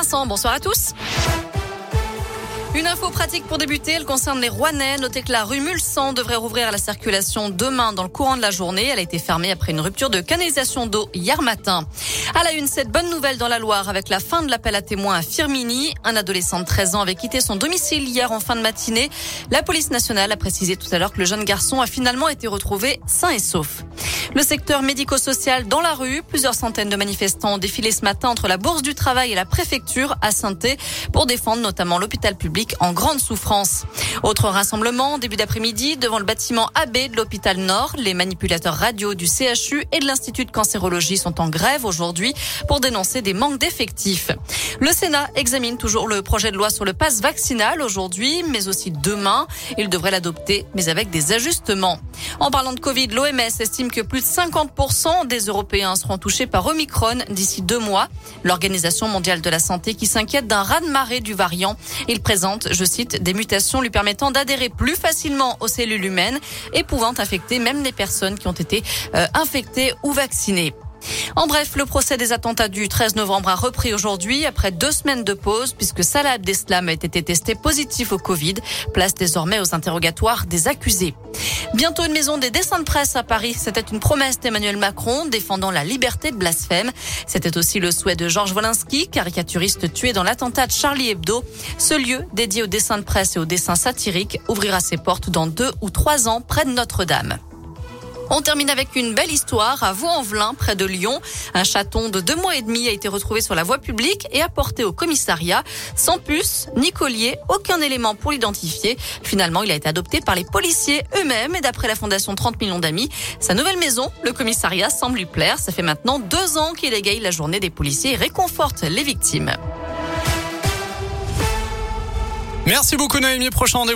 Vincent, bonsoir à tous. Une info pratique pour débuter, elle concerne les Rouennais. Notez que la rue Mulsan devrait rouvrir à la circulation demain dans le courant de la journée. Elle a été fermée après une rupture de canalisation d'eau hier matin. À la une, cette bonne nouvelle dans la Loire avec la fin de l'appel à témoins à Firmini. Un adolescent de 13 ans avait quitté son domicile hier en fin de matinée. La police nationale a précisé tout à l'heure que le jeune garçon a finalement été retrouvé sain et sauf. Le secteur médico-social dans la rue. Plusieurs centaines de manifestants ont défilé ce matin entre la Bourse du Travail et la préfecture à saint pour défendre notamment l'hôpital public en grande souffrance. Autre rassemblement, début d'après-midi, devant le bâtiment AB de l'hôpital Nord. Les manipulateurs radio du CHU et de l'Institut de cancérologie sont en grève aujourd'hui pour dénoncer des manques d'effectifs. Le Sénat examine toujours le projet de loi sur le pass vaccinal aujourd'hui, mais aussi demain. Il devrait l'adopter, mais avec des ajustements. En parlant de Covid, l'OMS estime que plus de 50% des Européens seront touchés par Omicron d'ici deux mois. L'Organisation mondiale de la santé qui s'inquiète d'un raz-de-marée du variant. Il présente, je cite, des mutations lui permettant d'adhérer plus facilement aux cellules humaines et pouvant infecter même les personnes qui ont été euh, infectées ou vaccinées. En bref, le procès des attentats du 13 novembre a repris aujourd'hui après deux semaines de pause puisque Salah Abdeslam a été testé positif au Covid. Place désormais aux interrogatoires des accusés. Bientôt une maison des dessins de presse à Paris. C'était une promesse d'Emmanuel Macron défendant la liberté de blasphème. C'était aussi le souhait de Georges Wolinski, caricaturiste tué dans l'attentat de Charlie Hebdo. Ce lieu dédié aux dessins de presse et aux dessins satiriques ouvrira ses portes dans deux ou trois ans près de Notre-Dame. On termine avec une belle histoire à Vaux-en-Velin, près de Lyon. Un chaton de deux mois et demi a été retrouvé sur la voie publique et apporté au commissariat. Sans puce, ni collier, aucun élément pour l'identifier. Finalement, il a été adopté par les policiers eux-mêmes et d'après la Fondation 30 millions d'amis, sa nouvelle maison, le commissariat, semble lui plaire. Ça fait maintenant deux ans qu'il égaye la journée des policiers et réconforte les victimes. Merci beaucoup Naomi. Prochain